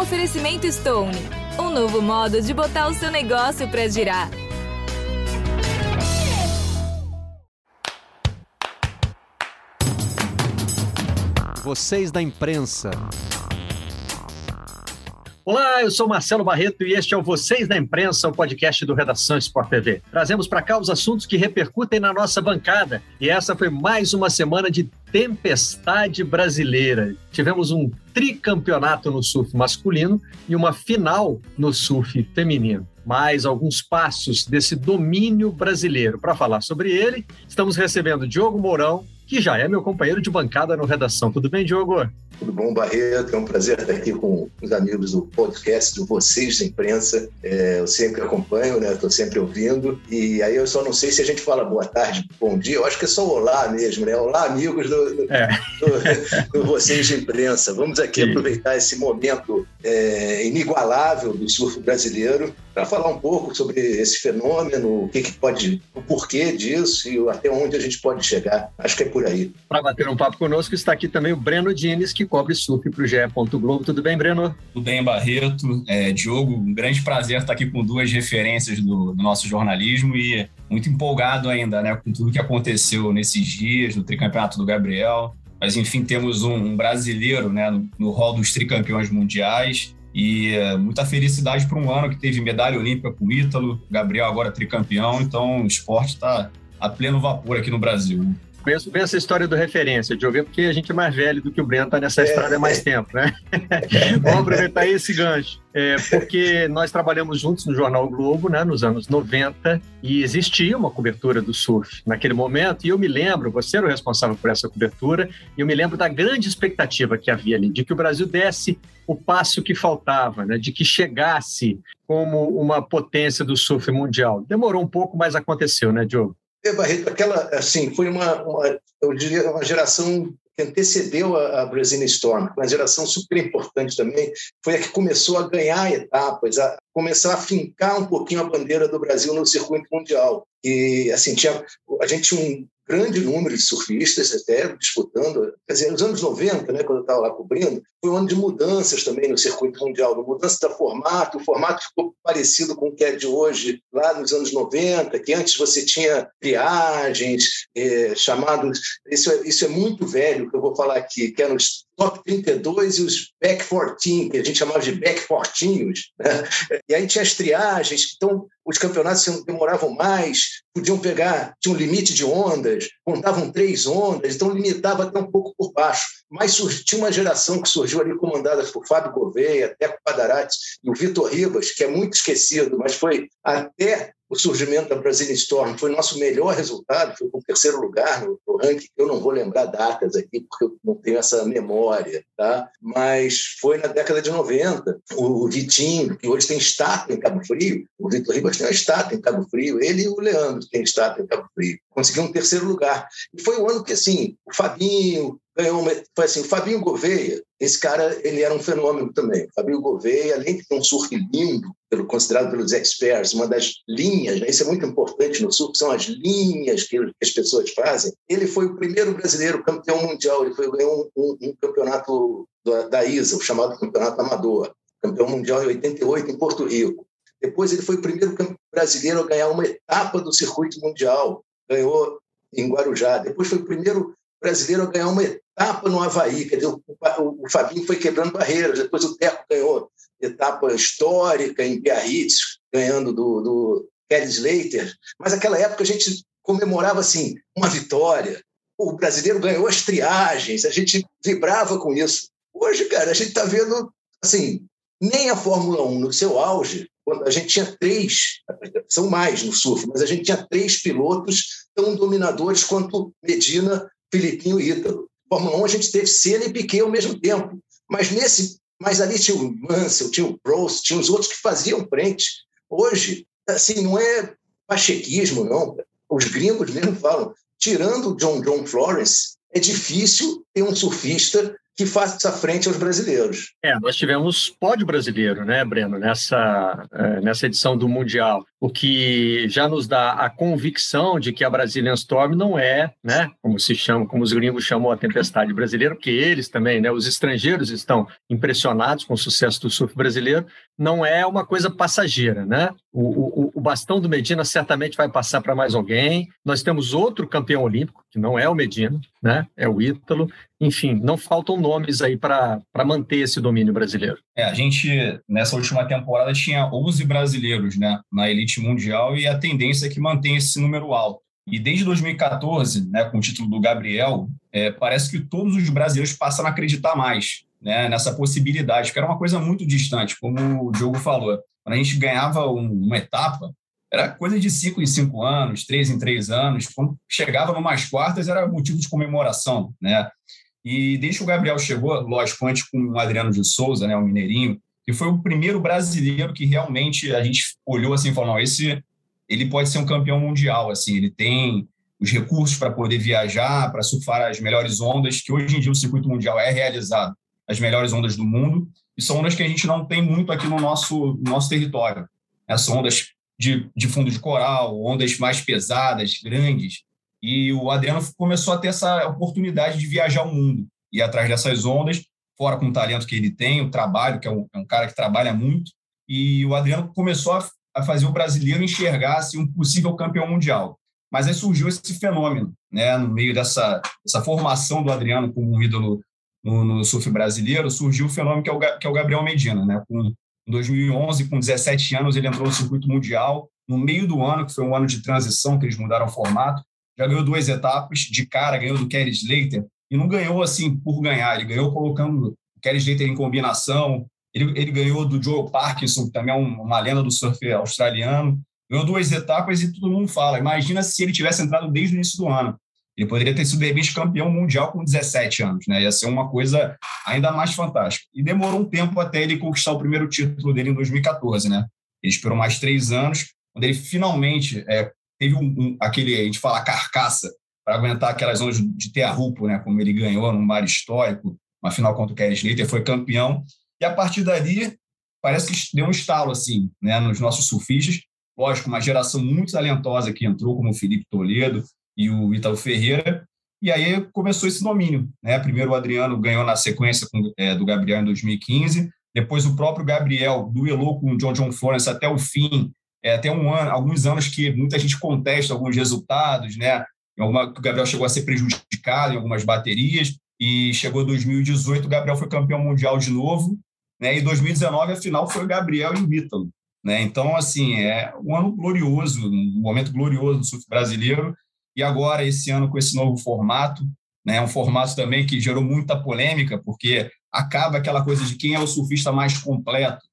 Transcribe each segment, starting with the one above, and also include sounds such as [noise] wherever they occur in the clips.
Oferecimento Stone, um novo modo de botar o seu negócio para girar. Vocês da imprensa. Olá, eu sou Marcelo Barreto e este é o Vocês da Imprensa, o podcast do Redação Sport TV. Trazemos para cá os assuntos que repercutem na nossa bancada. E essa foi mais uma semana de tempestade brasileira. Tivemos um tricampeonato no surf masculino e uma final no surf feminino. Mais alguns passos desse domínio brasileiro. Para falar sobre ele, estamos recebendo Diogo Mourão, que já é meu companheiro de bancada no Redação. Tudo bem, Diogo? Tudo bom, Barreto? É um prazer estar aqui com os amigos do podcast do Vocês da Imprensa. É, eu sempre acompanho, né? Estou sempre ouvindo. E aí eu só não sei se a gente fala boa tarde, bom dia. Eu acho que é só olá mesmo, né? Olá, amigos do, do, é. do, do Vocês da Imprensa. Vamos aqui Sim. aproveitar esse momento é, inigualável do surf brasileiro para falar um pouco sobre esse fenômeno, o que, que pode, o porquê disso e até onde a gente pode chegar. Acho que é por aí. Para bater um papo conosco está aqui também o Breno Dines, que cobre surf para o GE. Globo. Tudo bem, Breno? Tudo bem, Barreto. É, Diogo, um grande prazer estar aqui com duas referências do, do nosso jornalismo e muito empolgado ainda né, com tudo que aconteceu nesses dias, no tricampeonato do Gabriel. Mas, enfim, temos um brasileiro né, no, no hall dos tricampeões mundiais e é, muita felicidade para um ano que teve medalha olímpica com o Ítalo, Gabriel agora tricampeão, então o esporte está a pleno vapor aqui no Brasil. Conheço bem essa história do referência, de ouvir, porque a gente é mais velho do que o Breno, está nessa é, estrada há mais tempo, né? Vamos aproveitar esse gancho. É, porque nós trabalhamos juntos no Jornal Globo, né, nos anos 90, e existia uma cobertura do surf naquele momento, e eu me lembro, você era o responsável por essa cobertura, e eu me lembro da grande expectativa que havia ali, de que o Brasil desse o passo que faltava, né, de que chegasse como uma potência do surf mundial. Demorou um pouco, mas aconteceu, né, Diogo? É, Barreto, aquela, assim, foi uma, uma, eu diria, uma geração que antecedeu a, a Brazilian Storm, uma geração super importante também, foi a que começou a ganhar etapas, a começar a fincar um pouquinho a bandeira do Brasil no circuito mundial. E, assim, tinha, a gente tinha um grande número de surfistas até disputando. Quer dizer, nos anos 90, né, quando eu estava lá cobrindo, foi um ano de mudanças também no circuito mundial, de mudança do formato. O formato ficou parecido com o que é de hoje, lá nos anos 90, que antes você tinha triagens, é, chamados. Isso é, isso é muito velho, que eu vou falar aqui, que eram os top 32 e os back 14, que a gente chamava de back fortinhos. Né? E aí tinha as triagens, então os campeonatos demoravam mais, podiam pegar, tinha um limite de ondas, contavam três ondas, então limitava até um pouco por baixo. Mas tinha uma geração que surgiu ali comandada por Fábio Gouveia, Teco Padarati e o Vitor Ribas, que é muito esquecido, mas foi até o surgimento da Brazilian Storm foi nosso melhor resultado, foi com o terceiro lugar no, no, ranking. Eu não vou lembrar datas aqui, porque eu não tenho essa memória, tá? mas foi na década de 90. O Vitinho, que hoje tem estátua em Cabo Frio, o Vitor Ribas tem uma estátua em Cabo Frio, ele e o Leandro têm estátua em Cabo Frio. Conseguiu um terceiro lugar. E foi o ano que, assim, o Fabinho, ganhou uma, foi assim, o Fabinho Gouveia, esse cara, ele era um fenômeno também. O Fabinho Gouveia, além de ter um surf lindo, pelo, considerado pelos experts, uma das linhas, né, isso é muito importante no surf, são as linhas que, as pessoas fazem. Ele foi o primeiro brasileiro campeão mundial, ele foi, ganhou um, um, um campeonato da, da ISA, o chamado Campeonato Amador, campeão mundial em 88 em Porto Rico. Depois ele foi o primeiro brasileiro a ganhar uma etapa do circuito mundial, ganhou em Guarujá. Depois foi o primeiro brasileiro a ganhar uma etapa no Havaí. Quer dizer, o, Fabinho foi quebrando barreiras. Depois o Teco ganhou etapa histórica em Biarritz, ganhando do, do Kelly Slater. Mas naquela época a gente comemorava assim uma vitória. O brasileiro ganhou as triagens, a gente vibrava com isso. Hoje, cara, a gente está vendo assim, nem a Fórmula 1 no seu auge, a gente tinha três, são mais no surf, mas a gente tinha três pilotos tão dominadores quanto Medina, Filipinho e Ítalo. Fórmula 1 a gente teve Senna e Piquet ao mesmo tempo. Mas nesse, mas ali tinha o Mansell, tinha o Prost, tinha os outros que faziam frente. Hoje, assim, não é pachequismo, não. Os gringos mesmo falam, tirando o John John Florence, é difícil ter um surfista que faça frente aos brasileiros. É, nós tivemos pódio brasileiro, né, Breno, nessa, é, nessa edição do Mundial. O que já nos dá a convicção de que a Brazilian Storm não é, né, como se chama, como os gringos chamam a tempestade brasileira, porque eles também, né, os estrangeiros estão impressionados com o sucesso do surf brasileiro, não é uma coisa passageira, né? O, o, o bastão do Medina certamente vai passar para mais alguém. Nós temos outro campeão olímpico, que não é o Medina, né? É o Ítalo. Enfim, não faltam nomes aí para manter esse domínio brasileiro. É, a gente, nessa última temporada, tinha 11 brasileiros né, na elite mundial e a tendência é que mantém esse número alto. E desde 2014, né, com o título do Gabriel, é, parece que todos os brasileiros passam a acreditar mais né, nessa possibilidade, que era uma coisa muito distante, como o Diogo falou. Quando a gente ganhava um, uma etapa, era coisa de cinco em cinco anos, três em três anos. Quando chegava numas quartas, era motivo de comemoração, né? E desde que o Gabriel chegou, lógico, antes com o Adriano de Souza, né, o mineirinho, que foi o primeiro brasileiro que realmente a gente olhou assim e falou, não, esse ele pode ser um campeão mundial, assim, ele tem os recursos para poder viajar, para surfar as melhores ondas, que hoje em dia o circuito mundial é realizado as melhores ondas do mundo, e são ondas que a gente não tem muito aqui no nosso, no nosso território. Né? São ondas de, de fundo de coral, ondas mais pesadas, grandes, e o Adriano começou a ter essa oportunidade de viajar o mundo, e atrás dessas ondas, fora com o talento que ele tem, o trabalho, que é um, é um cara que trabalha muito, e o Adriano começou a, a fazer o brasileiro enxergar assim, um possível campeão mundial. Mas aí surgiu esse fenômeno, né, no meio dessa, dessa formação do Adriano como um ídolo no, no surf brasileiro, surgiu o fenômeno que é o, que é o Gabriel Medina. Né? Com, em 2011, com 17 anos, ele entrou no circuito mundial. No meio do ano, que foi um ano de transição, que eles mudaram o formato, já ganhou duas etapas. De cara, ganhou do Kerry Slater. E não ganhou assim por ganhar, ele ganhou colocando o Kerry Slater em combinação. Ele, ele ganhou do Joe Parkinson, que também é uma lenda do surf australiano. Ganhou duas etapas e todo mundo fala. Imagina se ele tivesse entrado desde o início do ano. Ele poderia ter sido, de repente, campeão mundial com 17 anos, né? Ia ser uma coisa ainda mais fantástica. E demorou um tempo até ele conquistar o primeiro título dele em 2014, né? Ele esperou mais três anos, quando ele finalmente é, teve um, um, aquele, a gente fala, carcaça, para aguentar aquelas ondas de terra-rupo, né? Como ele ganhou num mar histórico, uma final contra o Kerry foi campeão. E a partir dali, parece que deu um estalo, assim, né? Nos nossos surfistas. Lógico, uma geração muito talentosa que entrou, como o Felipe Toledo, e o Ítalo Ferreira. E aí começou esse domínio. Né? Primeiro o Adriano ganhou na sequência com, é, do Gabriel em 2015, depois o próprio Gabriel duelou com o John John Florence até o fim, é, até um ano, alguns anos que muita gente contesta alguns resultados, né? Alguma, o Gabriel chegou a ser prejudicado em algumas baterias, e chegou 2018, o Gabriel foi campeão mundial de novo, né? E 2019 a final foi o Gabriel e o Ítalo, né? Então assim é um ano glorioso, um momento glorioso do surf brasileiro e agora, esse ano, com esse novo formato, né, um formato também que gerou muita polêmica, porque acaba aquela coisa de quem é o surfista mais completo.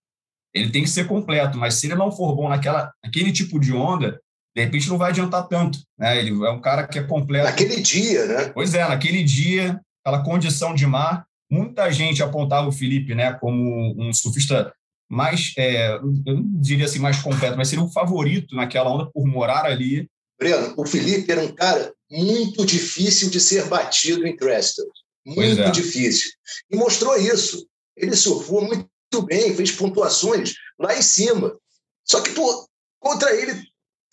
Ele tem que ser completo, mas se ele não for bom naquela, naquele tipo de onda, de repente não vai adiantar tanto. Né? Ele é um cara que é completo. Naquele dia, né? Pois é, naquele dia, aquela condição de mar, muita gente apontava o Felipe né, como um surfista mais, é, eu não diria assim mais completo, mas seria um favorito naquela onda por morar ali Breno, o Felipe era um cara muito difícil de ser batido em Crestons. Muito é. difícil. E mostrou isso. Ele surfou muito bem, fez pontuações lá em cima. Só que, pô, contra ele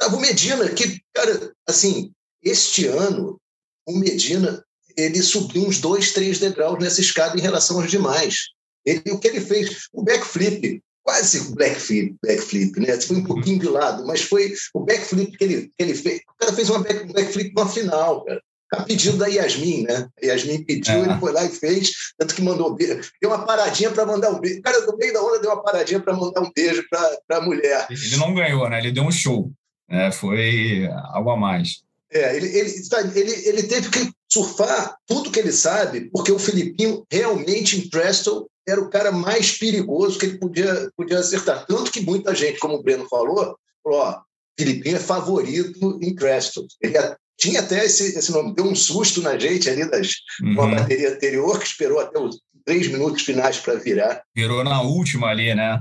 estava o Medina, que, cara, assim, este ano, o Medina, ele subiu uns dois, três degraus nessa escada em relação aos demais. Ele, o que ele fez? O backflip quase backflip, backflip, né? Foi um pouquinho de lado, mas foi o backflip que ele, que ele fez. O cara fez uma back, backflip na final, cara. A pedido da Yasmin, né? A Yasmin pediu, é. ele foi lá e fez, tanto que mandou deu uma paradinha para mandar um beijo. O cara, no meio da onda, deu uma paradinha para mandar um beijo para a mulher. Ele não ganhou, né? Ele deu um show. É, foi algo a mais. É, ele, ele, ele, ele teve que surfar tudo que ele sabe, porque o Filipinho realmente em Preston era o cara mais perigoso que ele podia, podia acertar. Tanto que muita gente, como o Breno falou, falou: ó, Filipinho é favorito em Creston. Ele tinha até esse, esse nome, deu um susto na gente ali das uhum. uma bateria anterior, que esperou até os três minutos finais para virar. Virou na última ali, né?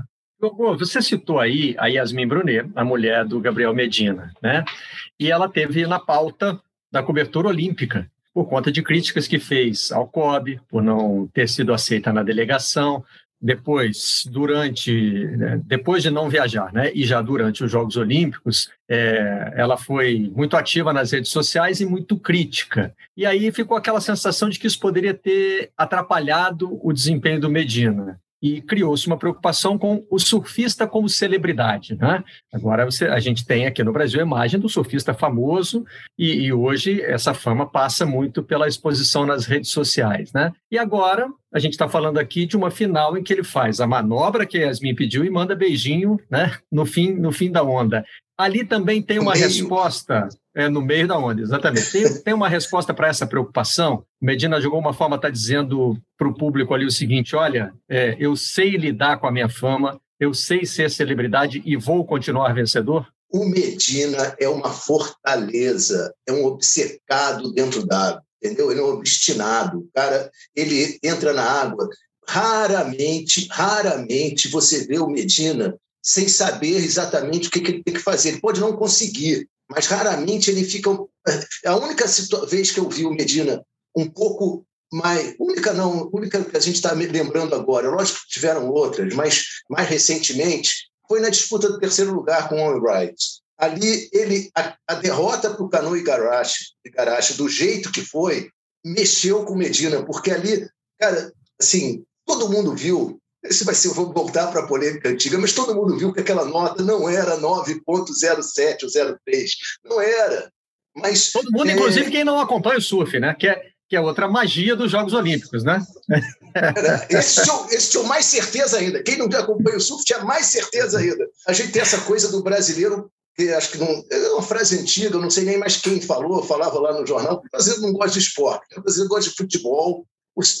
Você citou aí a Yasmin Brunet, a mulher do Gabriel Medina, né? E ela teve na pauta da cobertura olímpica por conta de críticas que fez ao COB, por não ter sido aceita na delegação, depois, durante, né, depois de não viajar, né, e já durante os Jogos Olímpicos, é, ela foi muito ativa nas redes sociais e muito crítica. E aí ficou aquela sensação de que isso poderia ter atrapalhado o desempenho do Medina e criou-se uma preocupação com o surfista como celebridade. Né? Agora você, a gente tem aqui no Brasil a imagem do surfista famoso e, e, hoje essa fama passa muito pela exposição nas redes sociais. Né? E agora a gente está falando aqui de uma final em que ele faz a manobra que a Yasmin pediu e manda beijinho né? no, fim, no fim da onda. Ali também tem uma resposta é, no meio da onda, exatamente. Tem, tem uma resposta para essa preocupação. Medina, de alguma forma, está dizendo para o público ali o seguinte: olha, é, eu sei lidar com a minha fama, eu sei ser celebridade e vou continuar vencedor? O Medina é uma fortaleza, é um obcecado dentro d'água, entendeu? Ele é um obstinado. O cara, ele entra na água. Raramente, raramente você vê o Medina sem saber exatamente o que, ele tem que fazer. Ele pode não conseguir, mas raramente ele fica. É a única vez que eu vi o Medina um pouco mais. Única não, única que a gente está lembrando agora, lógico que tiveram outras, mas mais recentemente, foi na disputa do terceiro lugar com o Owen Wright. Ali, ele, a, a derrota para o Cano Igarashi, Igarashi, do jeito que foi, mexeu com Medina, porque ali, cara, assim, todo mundo viu esse vai ser, eu vou voltar para a polêmica antiga, mas todo mundo viu que aquela nota não era 9.07 ou 03, não era. Mas todo mundo, é... inclusive quem não acompanha o surf, né? Que é, que é outra magia dos Jogos Olímpicos, né? esse, tinha, esse tinha mais certeza ainda. Quem não acompanha o surf tinha mais certeza ainda. A gente tem essa coisa do brasileiro que acho que não é uma frase antiga, eu não sei nem mais quem falou, falava lá no jornal. O brasileiro não gosta de esporte, o brasileiro gosta de futebol,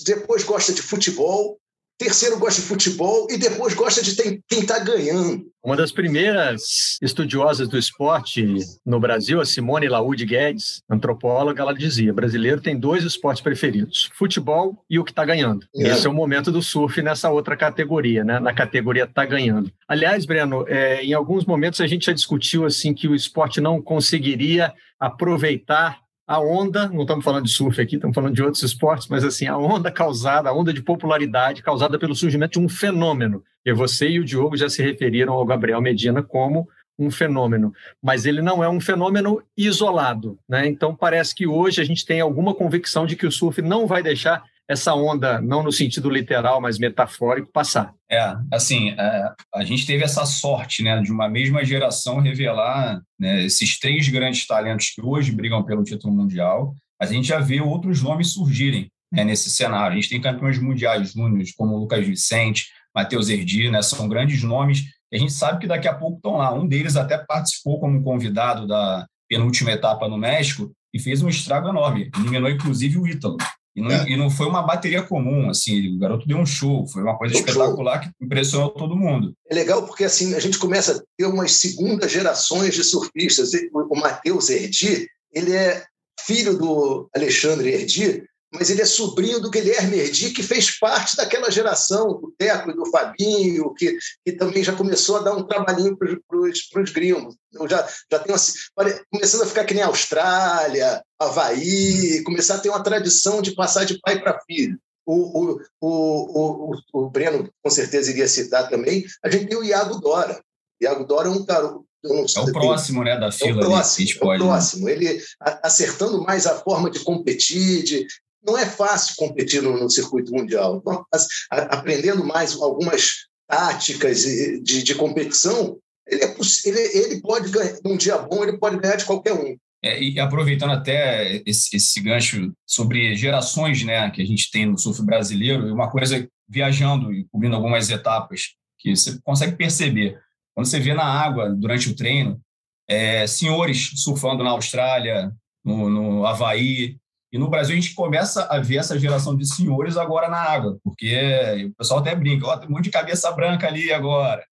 depois gosta de futebol terceiro gosta de futebol e depois gosta de quem está ganhando. Uma das primeiras estudiosas do esporte no Brasil, a Simone Laúde Guedes, antropóloga, ela dizia: brasileiro tem dois esportes preferidos, futebol e o que está ganhando. É. Esse é o momento do surf nessa outra categoria, né? na categoria está ganhando. Aliás, Breno, é, em alguns momentos a gente já discutiu assim que o esporte não conseguiria aproveitar a onda, não estamos falando de surf aqui, estamos falando de outros esportes, mas assim, a onda causada, a onda de popularidade causada pelo surgimento de um fenômeno. E você e o Diogo já se referiram ao Gabriel Medina como um fenômeno, mas ele não é um fenômeno isolado, né? Então parece que hoje a gente tem alguma convicção de que o surf não vai deixar essa onda, não no sentido literal, mas metafórico, passar. É, assim, é, a gente teve essa sorte, né, de uma mesma geração revelar né, esses três grandes talentos que hoje brigam pelo título mundial. A gente já vê outros nomes surgirem né, nesse cenário. A gente tem campeões mundiais júniores como Lucas Vicente, Matheus Erdi, né, são grandes nomes a gente sabe que daqui a pouco estão lá. Um deles até participou como convidado da penúltima etapa no México e fez um estrago enorme. Eliminou, inclusive, o Ítalo. E não, é. e não, foi uma bateria comum, assim, o garoto deu um show, foi uma coisa espetacular show. que impressionou todo mundo. É legal porque assim a gente começa a ter umas segundas gerações de surfistas. O Matheus Erdi, ele é filho do Alexandre Erdi, mas ele é sobrinho do Guilherme Erdi, que fez parte daquela geração, do Teco e do Fabinho, que, que também já começou a dar um trabalhinho para os gringos. Eu já, já tenho assim, começando a ficar que nem Austrália, Havaí, começar a ter uma tradição de passar de pai para filho. O, o, o, o, o Breno, com certeza, iria citar também. A gente tem o Iago Dora. Iago Dora é um garoto é o próximo, né, da fila. É o próximo, ali, é o próximo. Ele acertando mais a forma de competir, de, não é fácil competir no, no circuito mundial. A, aprendendo mais algumas táticas de, de competição, ele, é, ele, ele pode ganhar, num dia bom, ele pode ganhar de qualquer um. É, e aproveitando até esse, esse, gancho sobre gerações né, que a gente tem no surf brasileiro, uma coisa viajando e cobrindo algumas etapas que você consegue perceber. Quando você vê na ága durante o treino, é, senhores surfando na Austrália, no, no Havaí, e no Brasil a gente começa a ver essa geração de senhores agora na água, porque o pessoal até brinca, ó, tem um monte de cabeça branca ali agora.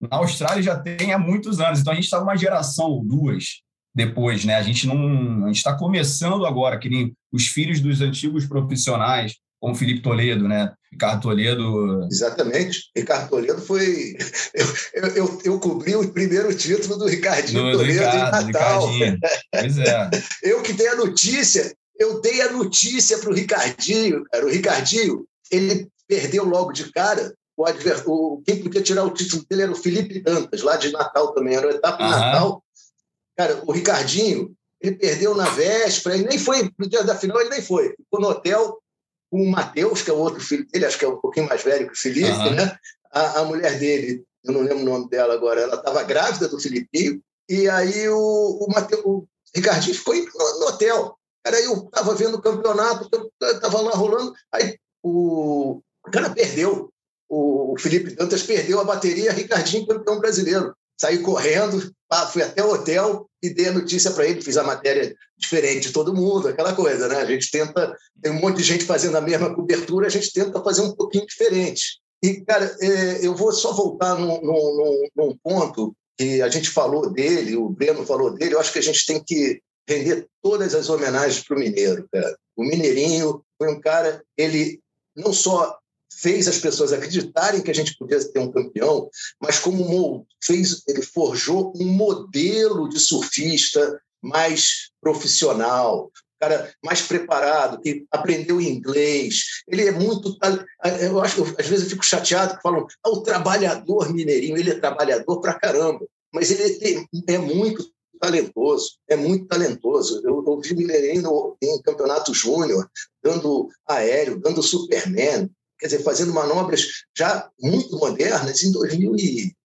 Na Austrália já tem há muitos anos, então a gente está uma geração ou duas depois, né? A gente não, a gente está começando agora, que nem os filhos dos antigos profissionais, como Felipe Toledo, né? Ricardo Toledo. Exatamente. Ricardo Toledo foi. Eu, eu, eu cobri o primeiro título do Ricardinho do, Toledo do Ricardo, em Natal. Pois é. [laughs] Eu que dei a notícia eu dei a notícia para o Ricardinho, cara. O Ricardinho, ele perdeu logo de cara o, adver, o, quem podia tirar o título dele era o Felipe Dantas, lá de Natal também, era o etapa uhum. Natal. Cara, o Ricardinho, ele perdeu na véspera, ele nem foi, no dia da final ele nem foi. Ficou no hotel com o Matheus, que é o outro filho dele, acho que é um pouquinho mais velho que o Felipe, uhum. né? A, a, mulher dele, eu não lembro o nome dela agora, ela estava grávida do Filipinho, e aí o, o, Mateus, o Ricardinho ficou no, no hotel. Cara, eu estava vendo o campeonato, estava lá rolando, aí o, o cara perdeu. O, o Felipe Dantas perdeu a bateria, Ricardinho campeão brasileiro. Saí correndo, fui até o hotel e dei a notícia para ele, fiz a matéria diferente de todo mundo, aquela coisa, né? A gente tenta, tem um monte de gente fazendo a mesma cobertura, a gente tenta fazer um pouquinho diferente. E, cara, é, eu vou só voltar num, num, num ponto que a gente falou dele, o Breno falou dele, eu acho que a gente tem que render todas as homenagens para o Mineiro, cara. O Mineirinho foi um cara, ele não só fez as pessoas acreditarem que a gente podia ter um campeão, mas como fez, ele forjou um modelo de surfista mais profissional, cara mais preparado, que aprendeu inglês. Ele é muito. Eu acho às vezes eu fico chateado que falam, ah, o trabalhador mineirinho, ele é trabalhador pra caramba, mas ele é muito talentoso, é muito talentoso. Eu, eu vi Mineirinho em campeonato júnior, dando aéreo, dando Superman, quer dizer, fazendo manobras já muito modernas em 2000 e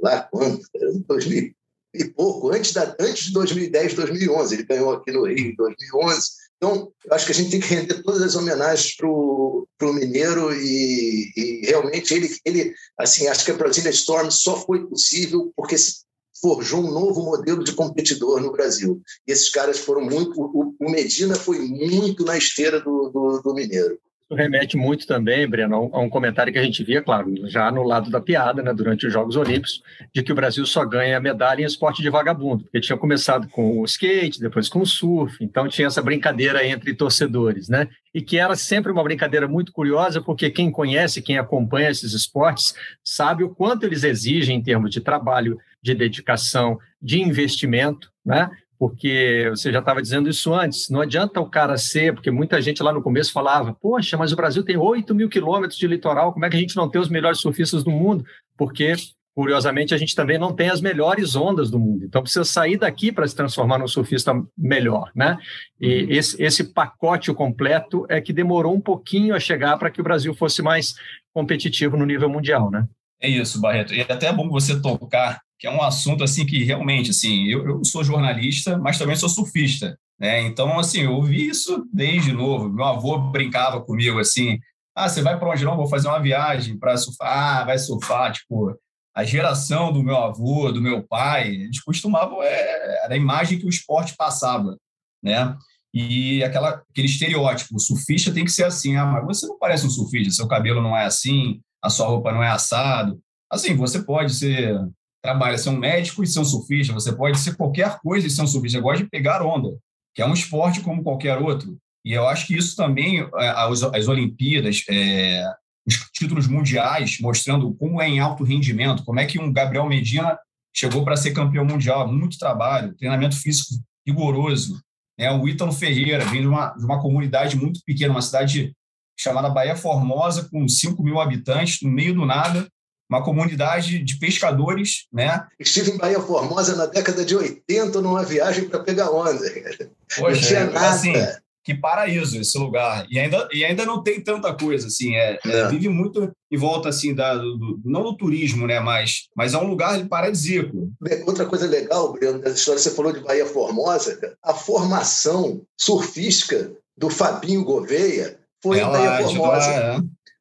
lá quando, 2000 e pouco, antes, da, antes de 2010, 2011. Ele ganhou aqui no Rio em 2011. Então, eu acho que a gente tem que render todas as homenagens para o Mineiro e, e, realmente ele, ele, assim, acho que a Brasília Storm só foi possível porque se forjou um novo modelo de competidor no Brasil. E esses caras foram muito. O, Medina foi muito na esteira do, do, do Mineiro remete muito também, Breno, a um comentário que a gente via, claro, já no lado da piada, né, durante os Jogos Olímpicos, de que o Brasil só ganha medalha em esporte de vagabundo, porque tinha começado com o skate, depois com o surf, então tinha essa brincadeira entre torcedores, né? E que era sempre uma brincadeira muito curiosa, porque quem conhece, quem acompanha esses esportes, sabe o quanto eles exigem em termos de trabalho, de dedicação, de investimento, né? Porque você já estava dizendo isso antes, não adianta o cara ser, porque muita gente lá no começo falava, poxa, mas o Brasil tem 8 mil quilômetros de litoral, como é que a gente não tem os melhores surfistas do mundo? Porque, curiosamente, a gente também não tem as melhores ondas do mundo, então precisa sair daqui para se transformar num surfista melhor, né? E uhum. esse, esse pacote completo é que demorou um pouquinho a chegar para que o Brasil fosse mais competitivo no nível mundial, né? É isso, Barreto. E é até bom você tocar que é um assunto assim que realmente assim eu, eu sou jornalista mas também sou surfista né? Então assim eu ouvi isso desde novo. Meu avô brincava comigo assim ah você vai para onde não? Vou fazer uma viagem para surfar. Ah, vai surfar. Tipo a geração do meu avô do meu pai eles costumavam é, era a imagem que o esporte passava né? E aquela aquele estereótipo o surfista tem que ser assim ah mas você não parece um surfista seu cabelo não é assim a sua roupa não é assado. Assim você pode ser trabalha ser um médico e ser um surfista, você pode ser qualquer coisa e ser um surfista. Você gosta de pegar onda, que é um esporte como qualquer outro. E eu acho que isso também, é, as, as Olimpíadas, é, os títulos mundiais, mostrando como é em alto rendimento, como é que um Gabriel Medina chegou para ser campeão mundial, muito trabalho, treinamento físico rigoroso. Né? O Ítalo Ferreira vem de uma, de uma comunidade muito pequena, uma cidade chamada Bahia Formosa, com 5 mil habitantes, no meio do nada, uma comunidade de pescadores, né? Estive em Bahia Formosa na década de 80 numa viagem para pegar onda. Poxa, não tinha é, nada. Assim, que paraíso esse lugar. E ainda, e ainda não tem tanta coisa, assim, é, é. vive muito em volta, assim, da, do, não do turismo, né, mas, mas é um lugar paradisíaco. Outra coisa legal, Breno, dessa história, você falou de Bahia Formosa, a formação surfística do Fabinho Gouveia foi é em Bahia Formosa. É.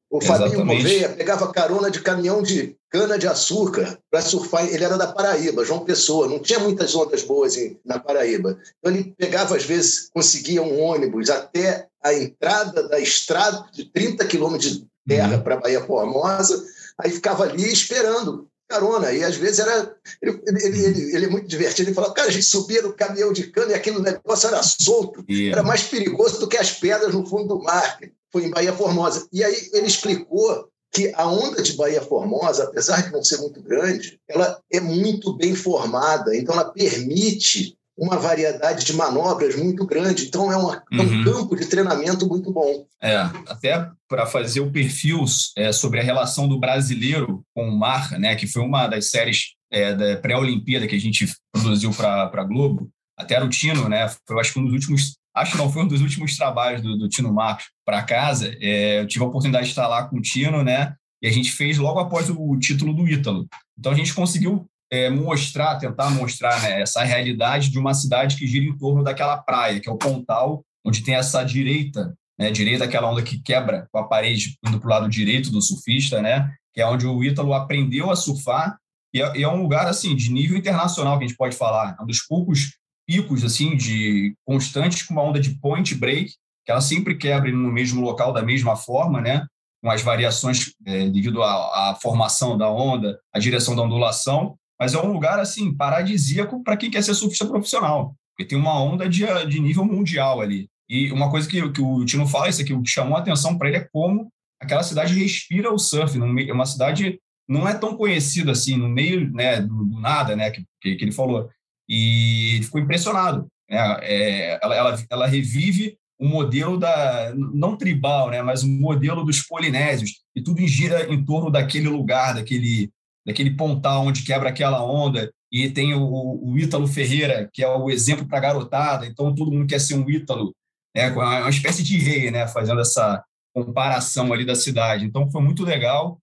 O Fabinho Gouveia pegava carona de caminhão de cana-de-açúcar para surfar. Ele era da Paraíba, João Pessoa, não tinha muitas ondas boas em, na Paraíba. Então ele pegava, às vezes, conseguia um ônibus até a entrada da estrada de 30 quilômetros de terra uhum. para Bahia Formosa, aí ficava ali esperando carona. E às vezes era. Ele, ele, ele, ele é muito divertido. Ele falava, cara, a gente subia no caminhão de cana e aquele negócio era solto. Yeah. Era mais perigoso do que as pedras no fundo do mar foi em Bahia Formosa. E aí ele explicou que a onda de Bahia Formosa, apesar de não ser muito grande, ela é muito bem formada, então ela permite uma variedade de manobras muito grande. Então, é, uma, uhum. é um uhum. campo de treinamento muito bom. É, até para fazer o perfil é, sobre a relação do brasileiro com o mar, né, que foi uma das séries é, da pré-Olimpíada que a gente produziu para a Globo, até era o Tino, né? Foi, acho que um dos últimos, acho que não foi um dos últimos trabalhos do, do Tino Marcos para casa. É, eu tive a oportunidade de estar lá com o Tino, né? E a gente fez logo após o título do Ítalo. Então a gente conseguiu é, mostrar, tentar mostrar né, essa realidade de uma cidade que gira em torno daquela praia, que é o Pontal, onde tem essa direita, né, direita aquela onda que quebra com a parede indo para o lado direito do surfista, né, que é onde o Ítalo aprendeu a surfar e é, é, um lugar assim de nível internacional que a gente pode falar, é um dos poucos picos assim de constantes com uma onda de point break, que ela sempre quebra no mesmo local da mesma forma, né, com as variações é, devido à, à formação da onda, a direção da ondulação, mas é um lugar assim paradisíaco para quem quer ser surfista profissional, porque tem uma onda de, de nível mundial ali. E uma coisa que, que o Tino fala, isso aqui, o que chamou a atenção para ele é como aquela cidade respira o surf. É uma cidade não é tão conhecida assim, no meio né, do, do nada, né, que, que, ele falou. E ficou impressionado. Né? É, ela, ela, ela revive o modelo da não tribal, né, mas o modelo dos polinésios e tudo gira em torno daquele lugar, daquele daquele pontal onde quebra aquela onda, e tem o, o Ítalo Ferreira, que é o exemplo para garotada, então todo mundo quer ser um Ítalo, né, uma espécie de rei, né, fazendo essa comparação ali da cidade. Então foi muito legal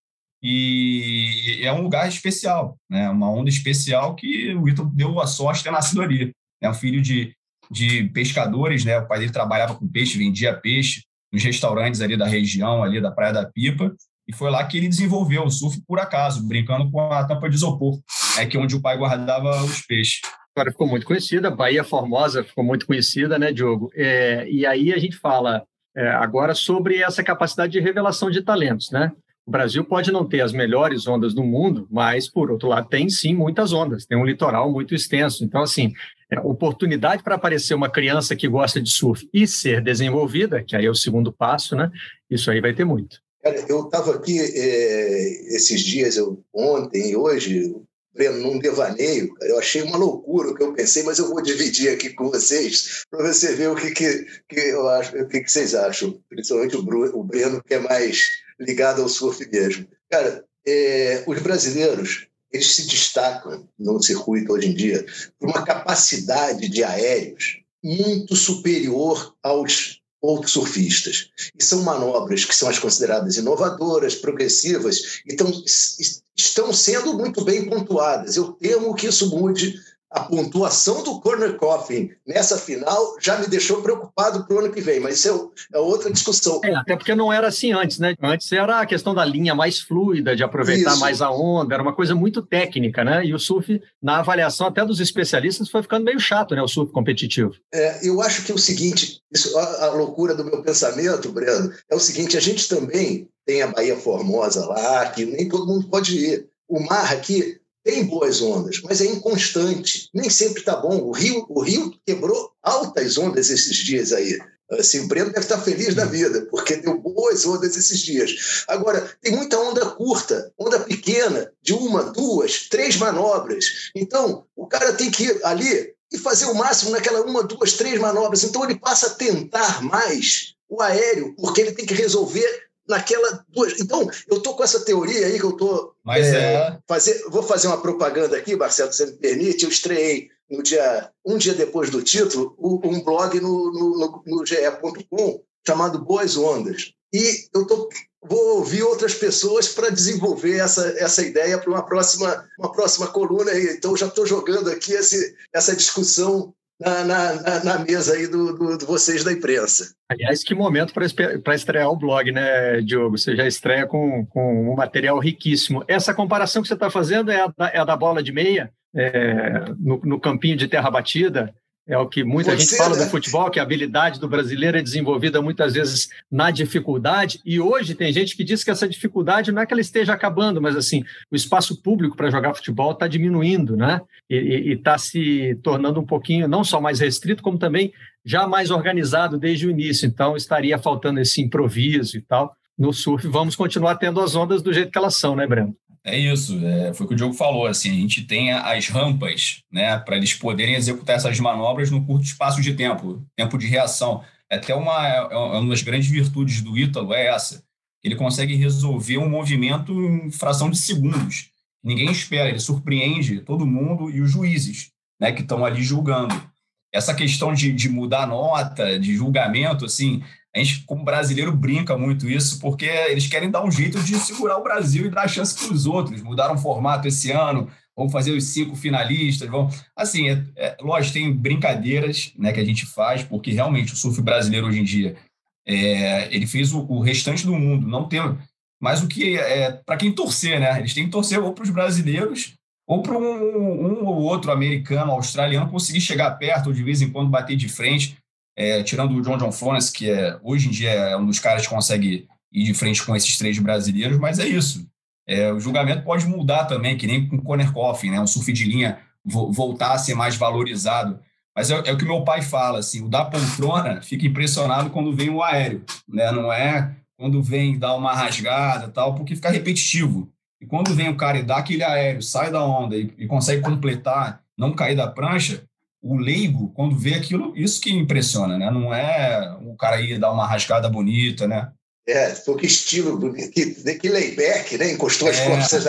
e é um lugar especial, né, uma onda especial que o Ítalo deu a sorte de ter nascido ali. É um filho de, de pescadores, né, o pai dele trabalhava com peixe, vendia peixe nos restaurantes ali da região, ali da Praia da Pipa, e foi lá que ele desenvolveu o surf por acaso, brincando com a tampa de isopor, é que é onde o pai guardava os peixes. Agora ficou muito conhecida, Bahia Formosa ficou muito conhecida, né, Diogo? É, e aí a gente fala é, agora sobre essa capacidade de revelação de talentos, né? O Brasil pode não ter as melhores ondas do mundo, mas, por outro lado, tem sim muitas ondas, tem um litoral muito extenso. Então, assim, é, oportunidade para aparecer uma criança que gosta de surf e ser desenvolvida, que aí é o segundo passo, né? Isso aí vai ter muito. Cara, eu estava aqui é, esses dias, eu, ontem e hoje, num devaneio, eu achei uma loucura o que eu pensei, mas eu vou dividir aqui com vocês para você ver o que, que, que eu acho, o que, que vocês acham, principalmente o, Bruno, o Breno, que é mais ligado ao surf mesmo. Cara, é, os brasileiros eles se destacam no circuito hoje em dia por uma capacidade de aéreos muito superior aos outros surfistas. E são manobras que são as consideradas inovadoras, progressivas, então estão sendo muito bem pontuadas. Eu temo que isso mude a pontuação do Corner Coffin nessa final já me deixou preocupado para o ano que vem, mas isso é, é, outra discussão. É, até porque não era assim antes, né? Antes era a questão da linha mais fluida, de aproveitar isso. mais a onda, era uma coisa muito técnica, né? E o surf, na avaliação até dos especialistas, foi ficando meio chato, né? O surf competitivo. É, eu acho que é o seguinte, isso, a, a loucura do meu pensamento, Breno, é o seguinte: a gente também tem a Bahia Formosa lá, que nem todo mundo pode ir. O mar aqui tem boas ondas, mas é inconstante. Nem sempre está bom. O Rio, o Rio quebrou altas ondas esses dias aí. Assim, o Breno deve estar feliz da vida, porque deu boas ondas esses dias. Agora, tem muita onda curta, onda pequena, de uma, duas, três manobras. Então, o cara tem que ir ali e fazer o máximo naquela uma, duas, três manobras. Então, ele passa a tentar mais o aéreo, porque ele tem que resolver naquela duas. Então, eu tô com essa teoria aí que eu tô. Mas é, é... Fazer, vou fazer uma propaganda aqui, Marcelo, se você me permite. Eu estreiei no dia, um dia depois do título, um blog no, no, no, no ge.com chamado Boas Ondas. E eu tô, vou ouvir outras pessoas para desenvolver essa, essa ideia para uma próxima, uma próxima coluna. Então, já estou jogando aqui esse, essa discussão na, na, na, mesa aí do, do, do, vocês da imprensa. Aliás, que momento para estrear o blog, né, Diogo? Você já estreia com, com um material riquíssimo. Essa comparação que você está fazendo é a, da, é a da bola de meia, é, no, no campinho de terra batida, é o que muita gente fala né? do futebol, que a habilidade do brasileiro é desenvolvida muitas vezes na dificuldade. E hoje tem gente que diz que essa dificuldade não é que ela esteja acabando, mas assim, o espaço público para jogar futebol está diminuindo, né? E está se tornando um pouquinho, não só mais restrito, como também já mais organizado desde o início. Então, estaria faltando esse improviso e tal. No surf, vamos continuar tendo as ondas do jeito que elas são, né, Breno? É isso, é, foi o que o Diogo falou, assim, a gente tem as rampas, né, para eles poderem executar essas manobras no curto espaço de tempo, tempo de reação. É até uma, é, é uma das grandes virtudes do Ítalo é essa, ele consegue resolver um movimento em fração de segundos. Ninguém espera, ele surpreende todo mundo e os juízes, né, que estão ali julgando. Essa questão de, de mudar nota, de julgamento, assim, a gente, como brasileiro, brinca muito isso, porque eles querem dar um jeito de segurar o Brasil e dar chance para os outros. Mudaram o formato esse ano, vão fazer os cinco finalistas, vão. Assim, é, é, lógico, tem brincadeiras né, que a gente faz, porque realmente o surf brasileiro hoje em dia é, ele fez o, o, restante do mundo, não tem. Mas o que é para quem torcer, né? Eles têm que torcer ou para os brasileiros ou para um, um ou outro americano, australiano conseguir chegar perto ou de vez em quando bater de frente é, tirando o John John Florence, que é, hoje em dia é um dos caras que consegue ir de frente com esses três brasileiros, mas é isso. É, o julgamento pode mudar também, que nem com o Conner Coffin, né? um surf de linha voltar a ser mais valorizado. Mas é, é, o que meu pai fala, assim, o da poltrona fica impressionado quando vem o aéreo, né? não é quando vem dar uma rasgada tal, porque fica repetitivo. E quando vem o cara e dá aquele aéreo, sai da onda e, e consegue completar, não cair da prancha, o leigo, quando vê aquilo, isso que impressiona, né? Não é o cara ir dar uma rasgada bonita, né? É, foi que estilo, que, que layback, né? Encostou as é. costas.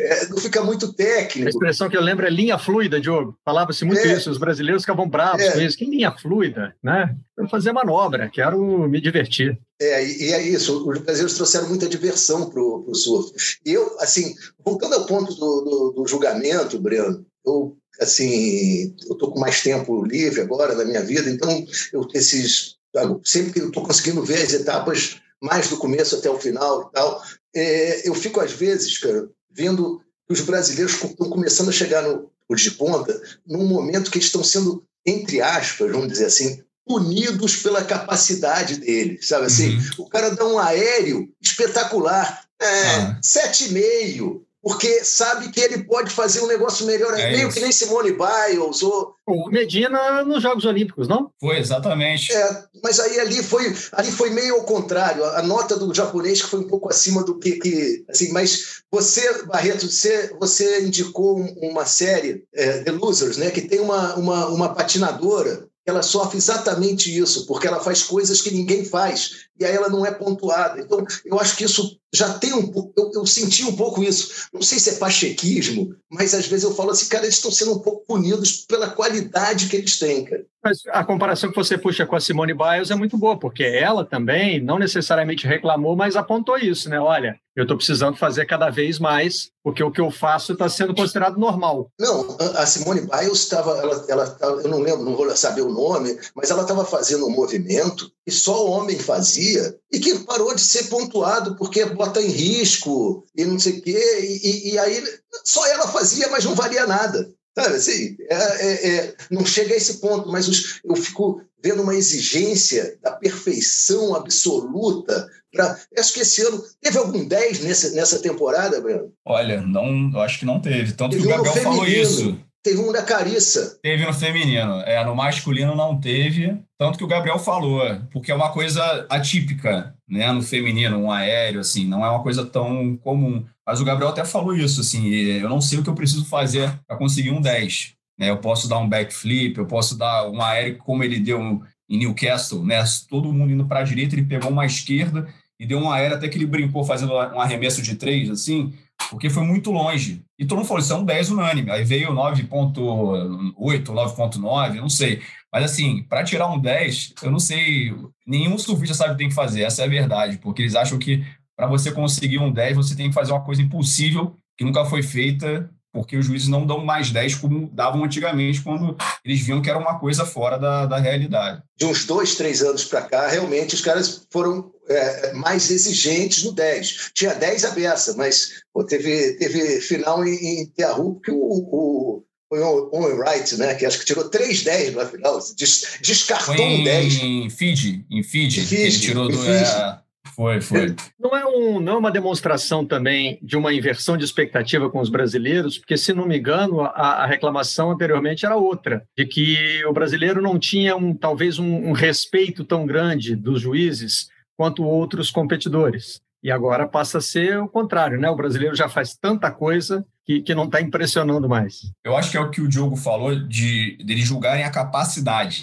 É, não fica muito técnico. A expressão que eu lembro é linha fluida, Diogo. Falava-se muito é. isso, os brasileiros ficavam bravos é. com isso. Que linha fluida, né? Eu fazer manobra, quero me divertir. É, e é isso, os brasileiros trouxeram muita diversão para o surf. E eu, assim, voltando ao ponto do, do, do julgamento, Breno, eu assim, eu estou com mais tempo livre agora na minha vida, então eu esses sempre que eu estou conseguindo ver as etapas mais do começo até o final e tal, é, eu fico às vezes, cara, vendo que os brasileiros estão começando a chegar no de ponta num momento que eles estão sendo entre aspas, vamos dizer assim, punidos pela capacidade deles, sabe assim? Uhum. O cara dá um aéreo espetacular, é, ah. sete e meio, porque sabe que ele pode fazer um negócio melhor, é meio isso. que nem Simone Biles ou... O Medina nos Jogos Olímpicos, não? Foi, exatamente. É, mas aí ali foi, ali foi meio ao contrário, a nota do japonês que foi um pouco acima do que... que assim, mas você, Barreto, você, você indicou uma série, é, The Losers, né, que tem uma, uma, uma patinadora ela sofre exatamente isso, porque ela faz coisas que ninguém faz e aí ela não é pontuada. Então, eu acho que isso já tem um pouco. Eu, eu, senti um pouco isso. Não sei se é pachequismo, mas às vezes eu falo assim, cara, eles estão sendo um pouco punidos pela qualidade que eles têm, cara. Mas a comparação que você puxa com a Simone Biles é muito boa, porque ela também não necessariamente reclamou, mas apontou isso, né? Olha, eu estou precisando fazer cada vez mais, porque o que eu faço está sendo considerado normal. Não, a Simone Biles estava, ela, ela, eu não lembro, não vou saber o nome, mas ela estava fazendo um movimento que só o homem fazia e que parou de ser pontuado porque bota em risco e não sei o quê, e, e aí só ela fazia, mas não valia nada. Sabe assim, é, é, é, não chega a esse ponto, mas os, eu fico vendo uma exigência da perfeição absoluta. Pra, acho que esse ano. Teve algum 10 nessa, nessa temporada, Breno? Olha, não, eu acho que não teve. Tanto teve que o Gabriel falou isso. Teve um da Carissa. Teve no feminino. É, no masculino não teve. Tanto que o Gabriel falou, porque é uma coisa atípica, né? No feminino, um aéreo, assim, não é uma coisa tão comum. Mas o Gabriel até falou isso, assim, eu não sei o que eu preciso fazer para conseguir um 10. Né? Eu posso dar um backflip, eu posso dar um aéreo como ele deu em Newcastle, né? Todo mundo indo para a direita, ele pegou uma esquerda e deu um aéreo até que ele brincou fazendo um arremesso de três, assim, porque foi muito longe. E todo mundo falou, isso é um 10 unânime. Aí veio 9.8, 9.9, não sei. Mas assim, para tirar um 10, eu não sei, nenhum surfista sabe o que tem que fazer, essa é a verdade, porque eles acham que para você conseguir um 10, você tem que fazer uma coisa impossível, que nunca foi feita, porque os juízes não dão mais 10 como davam antigamente, quando eles viam que era uma coisa fora da, da realidade. De uns dois, três anos para cá, realmente os caras foram é, mais exigentes no 10. Tinha 10 a beça, mas pô, teve, teve final em, em Teahu que o, o foi o Owen Wright, né? Que acho que tirou 3 10 na final, des, descartou foi um 10. Em Fiji, em Fiji, Fiji ele tirou do. É, foi, foi. Não é, um, não é uma demonstração também de uma inversão de expectativa com os brasileiros, porque, se não me engano, a, a reclamação anteriormente era outra, de que o brasileiro não tinha um, talvez um, um respeito tão grande dos juízes quanto outros competidores. E agora passa a ser o contrário, né? O brasileiro já faz tanta coisa que, que não está impressionando mais. Eu acho que é o que o Diogo falou de dele julgarem a capacidade,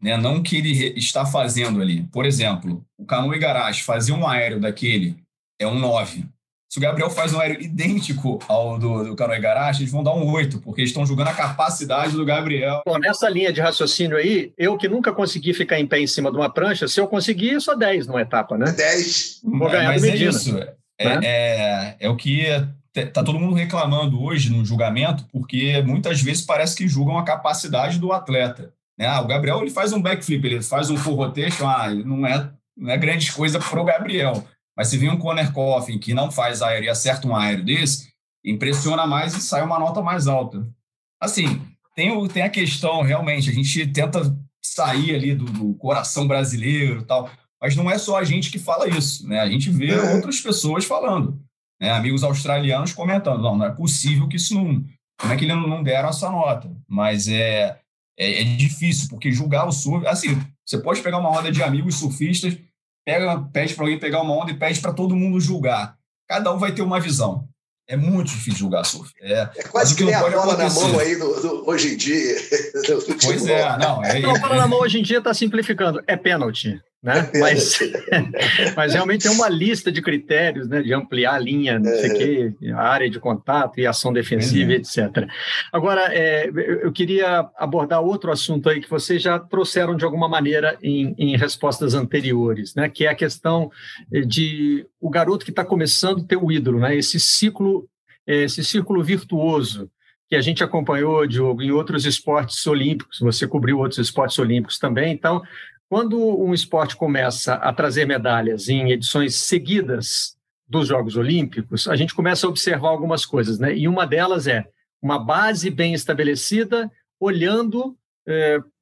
né? não o que ele está fazendo ali. Por exemplo, o Cano Igarashi fazer um aéreo daquele é um 9. Se o Gabriel faz um aéreo idêntico ao do, do Cano Igarashi, eles vão dar um 8, porque eles estão julgando a capacidade do Gabriel. Bom, nessa linha de raciocínio aí, eu que nunca consegui ficar em pé em cima de uma prancha, se eu conseguir, eu sou 10 numa etapa, né? 10. Vou ganhar Mas do é isso. né? É, é, é o que tá todo mundo reclamando hoje no julgamento, porque muitas vezes parece que julgam a capacidade do atleta. Né? Ah, o Gabriel ele faz um backflip, ele faz um full rotation, ah, não é, não é grande coisa para o Gabriel. Mas se vem um Conor Coffin que não faz aéreo e acerta um aéreo desse, impressiona mais e sai uma nota mais alta. Assim, tem, o, tem a questão, realmente, a gente tenta sair ali do, do coração brasileiro tal, mas não é só a gente que fala isso, né? A gente vê É. outras pessoas falando, né? Amigos australianos comentando, não, não é possível que isso não... Como é que eles não deram essa nota? Mas é, é, é difícil, porque julgar o surf... Assim, você pode pegar uma roda de amigos surfistas, pega, pede para alguém pegar uma onda e pede para todo mundo julgar. Cada um vai ter uma visão. É muito difícil julgar surf. É, É quase que que a bola na acontecer. mão aí do, do- hoje em dia. [laughs] pois é, não. É, Não, bola na mão hoje em dia está simplificando. É pênalti, né? Mas, [laughs] mas realmente tem uma lista de critérios, né? De ampliar a linha, não sei o quê, a área de contato e ação defensiva, Pois etc. Agora, é, eu queria abordar outro assunto aí que vocês já trouxeram de alguma maneira em, em respostas anteriores, né? Que é a questão eh, de o garoto que está começando a ter o ídolo, né? Esse ciclo, eh, esse círculo virtuoso que a gente acompanhou, Diogo, em outros esportes olímpicos, você cobriu outros esportes olímpicos também, então, quando um esporte começa a trazer medalhas em edições seguidas dos Jogos Olímpicos, a gente começa a observar algumas coisas, né? E uma delas é uma base bem estabelecida, olhando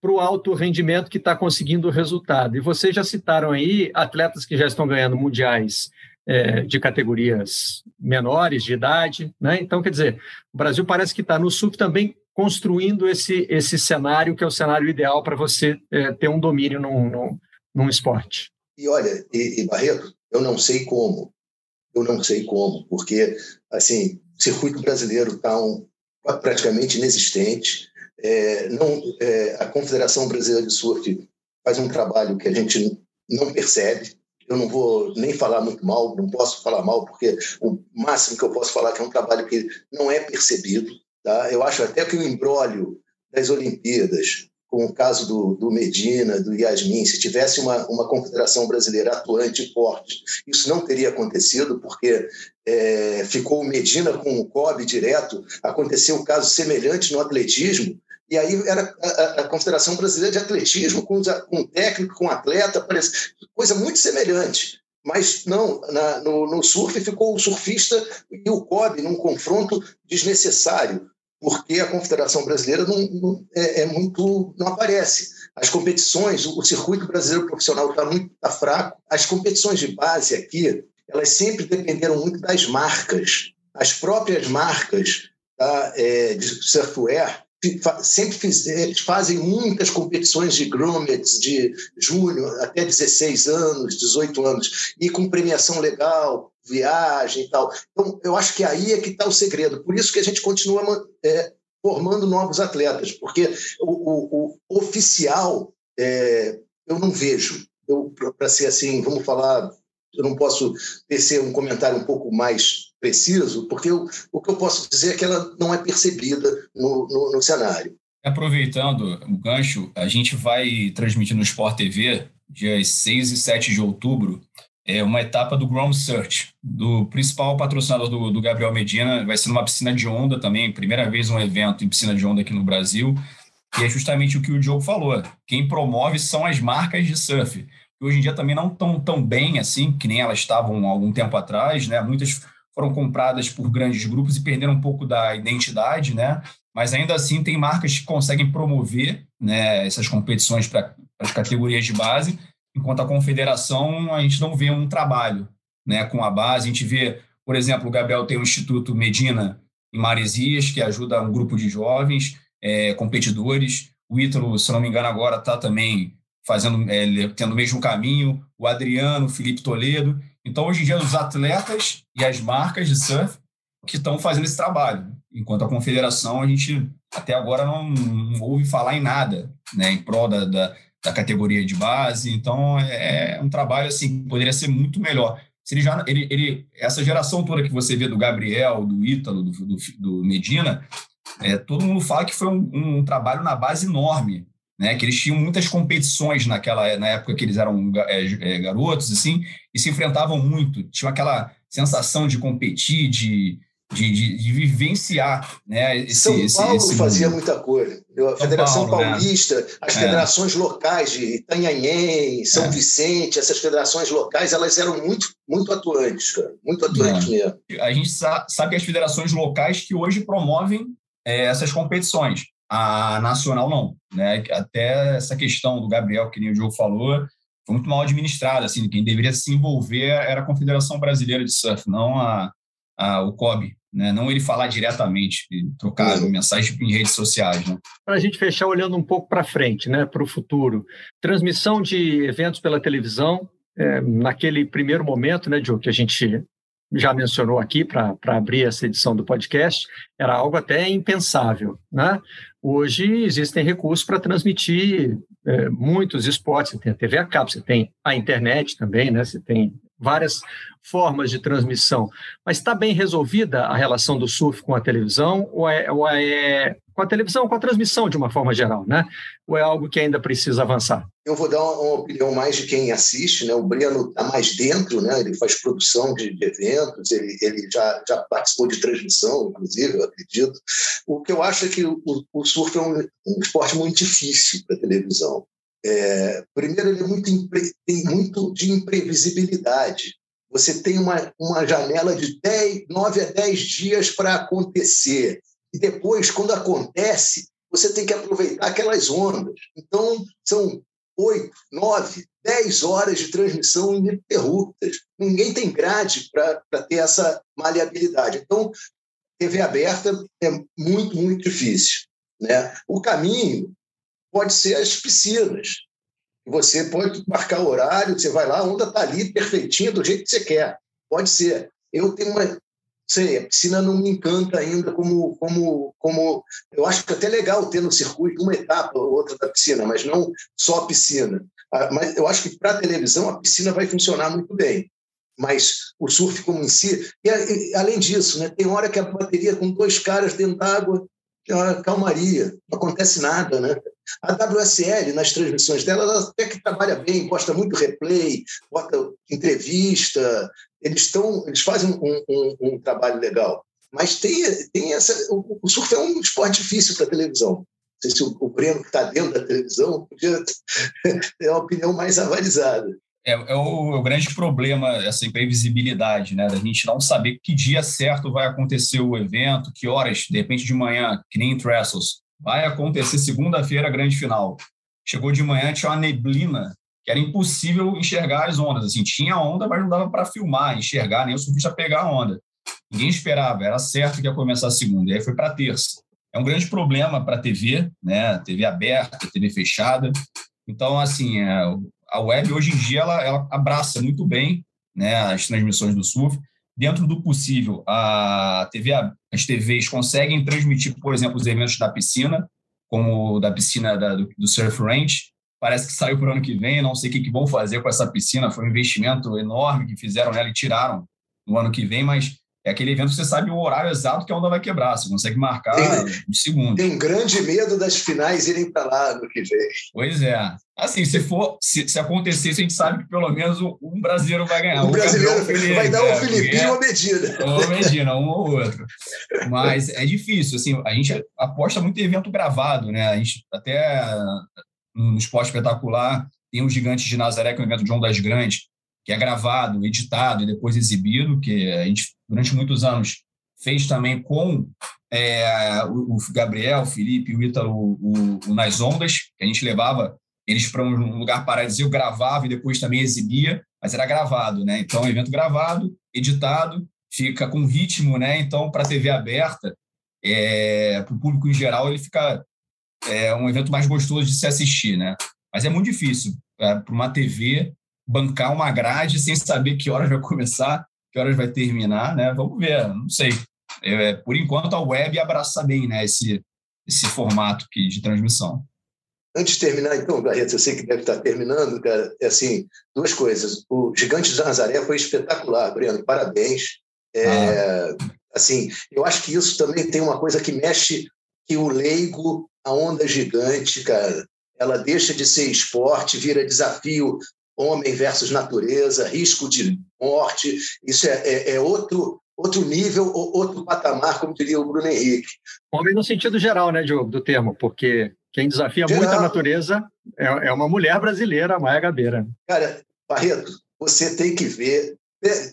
para o alto rendimento que está conseguindo o resultado. E vocês já citaram aí atletas que já estão ganhando mundiais é, de categorias menores de idade, né? Então, quer dizer, o Brasil parece que está no surf também construindo esse, esse cenário que é o cenário ideal para você é, ter um domínio num, num, num esporte. E olha, e, e, Barreto, eu não sei como, eu não sei como, porque assim, o circuito brasileiro está um, praticamente inexistente. É, não, é, a Confederação Brasileira de Surf faz um trabalho que a gente não percebe. Eu não vou nem falar muito mal, não posso falar mal, porque o máximo que eu posso falar é que é um trabalho que não é percebido. Tá? Eu acho até que o embrólio das Olimpíadas, com o caso do, do Medina, do Yasmin, se tivesse uma, uma confederação brasileira atuante e forte, isso não teria acontecido, porque é, ficou o Medina com o COB direto, aconteceu um caso semelhante no atletismo, e aí era a, Confederação Brasileira de Atletismo com, com técnico, com atleta, parece, coisa muito semelhante. Mas não, na, no, no surf ficou o surfista e o COB num confronto desnecessário porque a Confederação Brasileira não, não é, é, muito não aparece. As competições, o circuito brasileiro profissional está muito tá fraco. As competições de base aqui, elas sempre dependeram muito das marcas. As próprias marcas tá, é, de surfwear sempre fiz, eles fazem muitas competições de grommets de júnior até 16 anos, 18 anos, e com premiação legal, viagem e tal. Então, eu acho que aí é que está o segredo. Por isso que a gente continua é, formando novos atletas, porque o, o, o oficial é, eu não vejo. Para ser assim, vamos falar, eu não posso tecer um comentário um pouco mais preciso, porque eu, o que eu posso dizer é que ela não é percebida no, no, no cenário. Aproveitando o gancho, a gente vai transmitir no Sport TV, dias 6 e 7 de outubro, é uma etapa do Ground Search, do principal patrocinador do, do, Gabriel Medina. Vai ser numa piscina de onda também, primeira vez um evento em piscina de onda aqui no Brasil. E é justamente o que o Diogo falou: quem promove são as marcas de surf, que hoje em dia também não estão tão bem assim, que nem elas estavam algum tempo atrás, né? Muitas foram compradas por grandes grupos e perderam um pouco da identidade, né? Mas ainda assim tem marcas que conseguem promover né, essas competições para as categorias de base, enquanto a confederação a gente não vê um trabalho né, com a base. A gente vê, por exemplo, o Gabriel tem o Instituto Medina em Maresias, que ajuda um grupo de jovens é, competidores. O Ítalo, se não me engano, agora está também fazendo, é, tendo o mesmo caminho. O Adriano, o Felipe Toledo. Então, hoje em dia, os atletas e as marcas de surf que estão fazendo esse trabalho. Enquanto a confederação, a gente até agora não, não ouve falar em nada né, em prol da, da, da, categoria de base. Então, é um trabalho assim que poderia ser muito melhor. Se ele já, ele, ele, essa geração toda que você vê do Gabriel, do Ítalo, do, do, do Medina, é, todo mundo fala que foi um, um, trabalho na base enorme, né? Que eles tinham muitas competições naquela na época que eles eram é, é, garotos, assim, e se enfrentavam muito. Tinha aquela sensação de competir, de, de, de, de vivenciar, né? Esse, São Paulo esse, esse fazia muita coisa. A Federação Paulo, né? Paulista, né? as é. federações locais de Itanhanhém, São é. Vicente, essas federações locais, elas eram muito, muito atuantes, cara. Muito atuantes é. mesmo. A gente sabe que as federações locais que hoje promovem é, essas competições. A nacional não, né? Até essa questão do Gabriel, que nem o Diogo falou, foi muito mal administrada, assim, quem deveria se envolver era a Confederação Brasileira de Surf, não a, a o COB, né? Não ele falar diretamente, trocar uhum. mensagem em redes sociais, né? Para a gente fechar olhando um pouco para frente, né, para o futuro, transmissão de eventos pela televisão, é, naquele primeiro momento, né, Diogo, que a gente já mencionou aqui para abrir essa edição do podcast, era algo até impensável. Né? Hoje existem recursos para transmitir é, muitos esportes, você tem a TV a cabo, você tem a internet também, né? você tem várias formas de transmissão. Mas está bem resolvida a relação do surf com a televisão ou é, ou é com a televisão, com a transmissão de uma forma geral, né? Ou é algo que ainda precisa avançar? Eu vou dar uma, opinião mais de quem assiste, né? O Breno está mais dentro, né? Ele faz produção de, eventos, ele, ele já, já participou de transmissão, inclusive, eu acredito. O que eu acho é que o, o surf é um, um esporte muito difícil para televisão. É, primeiro, ele é muito, tem muito de imprevisibilidade. Você tem uma, uma janela de 10, 9 a 10 dias para acontecer. E depois, quando acontece, você tem que aproveitar aquelas ondas. Então, são oito, nove, dez horas de transmissão ininterruptas. Ninguém tem grade para ter essa maleabilidade. Então, TV aberta é muito, muito difícil. Né? O caminho pode ser as piscinas. Você pode marcar o horário, você vai lá, a onda está ali perfeitinha, do jeito que você quer. Pode ser. Eu tenho uma. Sei, a piscina não me encanta ainda como, como, como. Eu acho que é até legal ter no circuito uma etapa ou outra da piscina, mas não só a piscina. Ah, mas eu acho que para televisão a piscina vai funcionar muito bem. Mas o surf como em si. E, além disso, né, tem hora que a bateria com dois caras dentro d'água é calmaria, não acontece nada, né? A WSL, nas transmissões dela, ela até que trabalha bem, posta muito replay, bota entrevista, eles estão, eles fazem um, um, um, trabalho legal. Mas tem, tem essa, o, o surf é um esporte difícil para televisão. Não sei se o, o Breno que está dentro da televisão podia [laughs] ter uma opinião mais avalizada. É, é, o, é, o, grande problema, essa imprevisibilidade, né? Da gente não saber que dia certo vai acontecer o evento, que horas, de repente de manhã, que nem em Trestles, vai acontecer segunda-feira a grande final. Chegou de manhã, tinha uma neblina que era impossível enxergar as ondas. Assim, tinha onda, mas não dava para filmar, enxergar, nem o surfista pegar a onda. Ninguém esperava, era certo que ia começar a segunda, e aí foi para terça. É um grande problema para a TV, né? TV aberta, TV fechada. Então, assim, é, a web hoje em dia ela, ela abraça muito bem né, as transmissões do surf. Dentro do possível, a TV, as TVs conseguem transmitir, por exemplo, os eventos da piscina, como da piscina da, do, do Surf Range. Parece que saiu para o ano que vem, não sei o que, que vão fazer com essa piscina. Foi um investimento enorme que fizeram nela e tiraram no ano que vem, mas é aquele evento que você sabe o horário exato que a onda vai quebrar, você consegue marcar tem, um segundo. Tem grande medo das finais irem para lá no que vem. Pois é. Assim, se for, se, se acontecer, a gente sabe que pelo menos um brasileiro vai ganhar. Um brasileiro vai dar um é, Filipinho uma Medina. [laughs] Uma Medina, um ou outro. Mas é difícil, assim, a gente aposta muito em evento gravado, né? A gente até no esporte espetacular tem o Gigantes de Nazaré, que é um evento de ondas grandes, que é gravado, editado e depois exibido, que a gente, durante muitos anos, fez também com é, o, Gabriel, o Felipe, o Ítalo, o, o, Nas Ondas, que a gente levava eles para um lugar paradisíaco, gravava e depois também exibia, mas era gravado, né? Então, evento gravado, editado, fica com ritmo, né? Então, para a TV aberta, é, para o público em geral, ele fica é, um evento mais gostoso de se assistir, né? Mas é muito difícil é, para uma TV bancar uma grade sem saber que horas vai começar, que horas vai terminar, né? Vamos ver, não sei. É, por enquanto, a web abraça bem né, esse, esse formato aqui de transmissão. Antes de terminar, então, Barreto, eu sei que deve estar terminando, cara, é assim, duas coisas. O Gigante de Nazaré foi espetacular, Breno, parabéns. É, ah. Assim, eu acho que isso também tem uma coisa que mexe, que o leigo, a onda gigante, cara, ela deixa de ser esporte, vira desafio homem versus natureza, risco de morte, isso é, é, é outro outro nível, outro patamar, como diria o Bruno Henrique. Homem no sentido geral, né, Diogo, do termo, porque quem desafia geral. muito a natureza é, é uma mulher brasileira, a Maia Gabeira. Cara, Barreto, você tem que ver,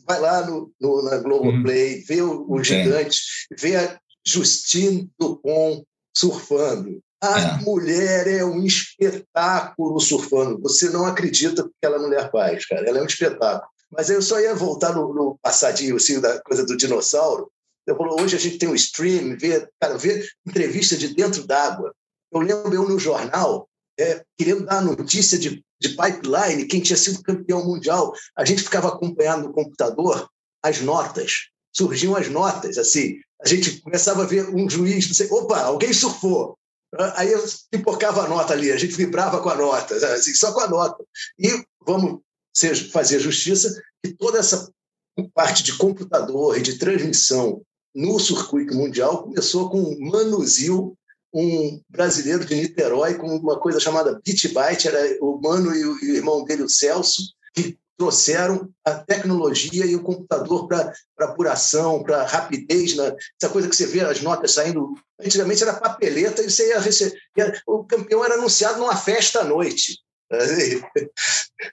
vai lá no, no na Globoplay, hum. vê o, o gigante, vê a Justine Dupont surfando. A é. mulher é um espetáculo surfando. Você não acredita que aquela mulher faz, cara. Ela é um espetáculo. Mas eu só ia voltar no, no passadinho, assim, da coisa do dinossauro. Eu falo, hoje a gente tem um stream, vê, cara, vê entrevista de dentro d'água. Eu lembro eu no jornal, é, querendo dar notícia de, de pipeline, quem tinha sido campeão mundial. A gente ficava acompanhando no computador as notas. Surgiam as notas, assim. A gente começava a ver um juiz, não sei, opa, alguém surfou. Aí eu pipocava a nota ali, a gente vibrava com a nota, assim, só com a nota. E vamos fazer justiça que toda essa parte de computador e de transmissão no circuito mundial começou com Mano Zil, um brasileiro de Niterói, com uma coisa chamada BitByte, era o Mano e o irmão dele, o Celso, que trouxeram a tecnologia e o computador para apuração, para rapidez, né? essa coisa que você vê as notas saindo. Antigamente era papeleta e você ia receber. O campeão era anunciado numa festa à noite. [laughs]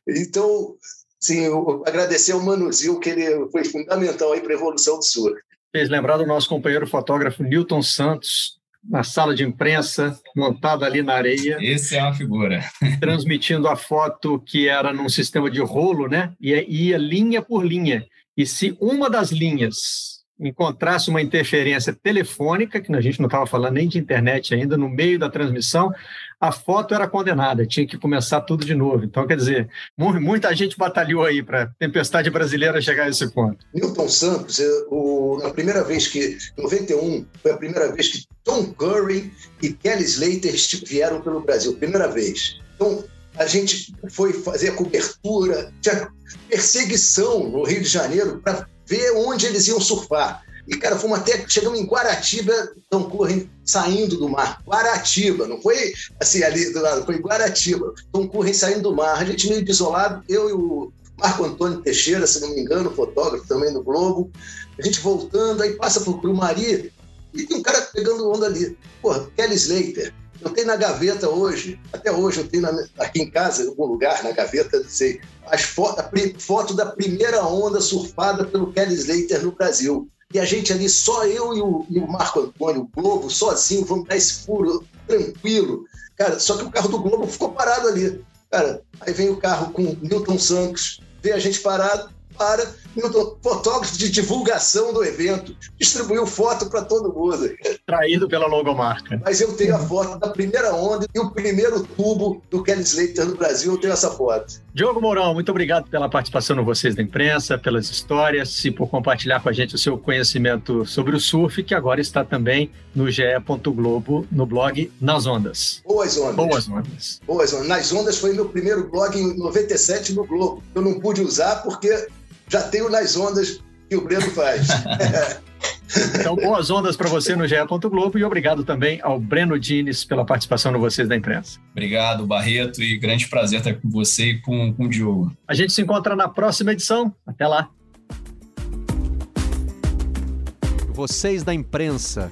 Então, sim, agradecer ao Manuzil, que ele foi fundamental para a evolução do surf. Fez lembrar do nosso companheiro fotógrafo Newton Santos, na sala de imprensa, montado ali na areia. Esse é uma figura. [laughs] transmitindo a foto que era num sistema de rolo, né? E ia linha por linha. E se uma das linhas encontrasse uma interferência telefônica, que a gente não estava falando nem de internet ainda, no meio da transmissão, a foto era condenada, tinha que começar tudo de novo. Então, quer dizer, muita gente batalhou aí para a tempestade brasileira chegar a esse ponto. Newton Santos, o, primeira vez que, em 91, foi a primeira vez que Tom Curry e Kelly Slater vieram pelo Brasil, primeira vez. Então, a gente foi fazer a cobertura, tinha perseguição no Rio de Janeiro para ver onde eles iam surfar. E, cara, fomos até, chegamos em Guaratiba, Tom Curren saindo do mar. Guaratiba, não foi assim ali do lado, foi Guaratiba. Tom Curren saindo do mar. A gente meio desolado, eu e o Marco Antônio Teixeira, se não me engano, fotógrafo também do Globo. A gente voltando, aí passa por Grumari e tem um cara pegando onda ali. Porra, Kelly Slater. Eu tenho na gaveta hoje, até hoje eu tenho na, aqui em casa, em algum lugar, na gaveta, não sei, as foto, a foto da primeira onda surfada pelo Kelly Slater no Brasil. E a gente ali, só eu e o, e o Marco Antônio, o Globo, sozinho, vamos dar esse furo tranquilo. Cara, só que o carro do Globo ficou parado ali. Cara, aí vem o carro com Milton Santos, vê a gente parado, para fotógrafo de divulgação do evento, distribuiu foto para todo mundo. Traído pela logomarca. Mas eu tenho a foto da primeira onda e o primeiro tubo do Kelly Slater no Brasil, eu tenho essa foto. Diogo Mourão, muito obrigado pela participação no Vocês da Imprensa, pelas histórias e por compartilhar com a gente o seu conhecimento sobre o surf, que agora está também no ge. Globo, no blog Nas Ondas. Boas Ondas. Boas Ondas. Boas Ondas. Nas Ondas foi meu primeiro blog em 97 no Globo. Eu não pude usar porque já tenho nas ondas que o Breno faz. [laughs] Então, boas ondas para você no GE. Globo e obrigado também ao Breno Dines pela participação no Vocês da Imprensa. Obrigado, Barreto, e grande prazer estar com você e com, com o Diogo. A gente se encontra na próxima edição. Até lá. Vocês da Imprensa.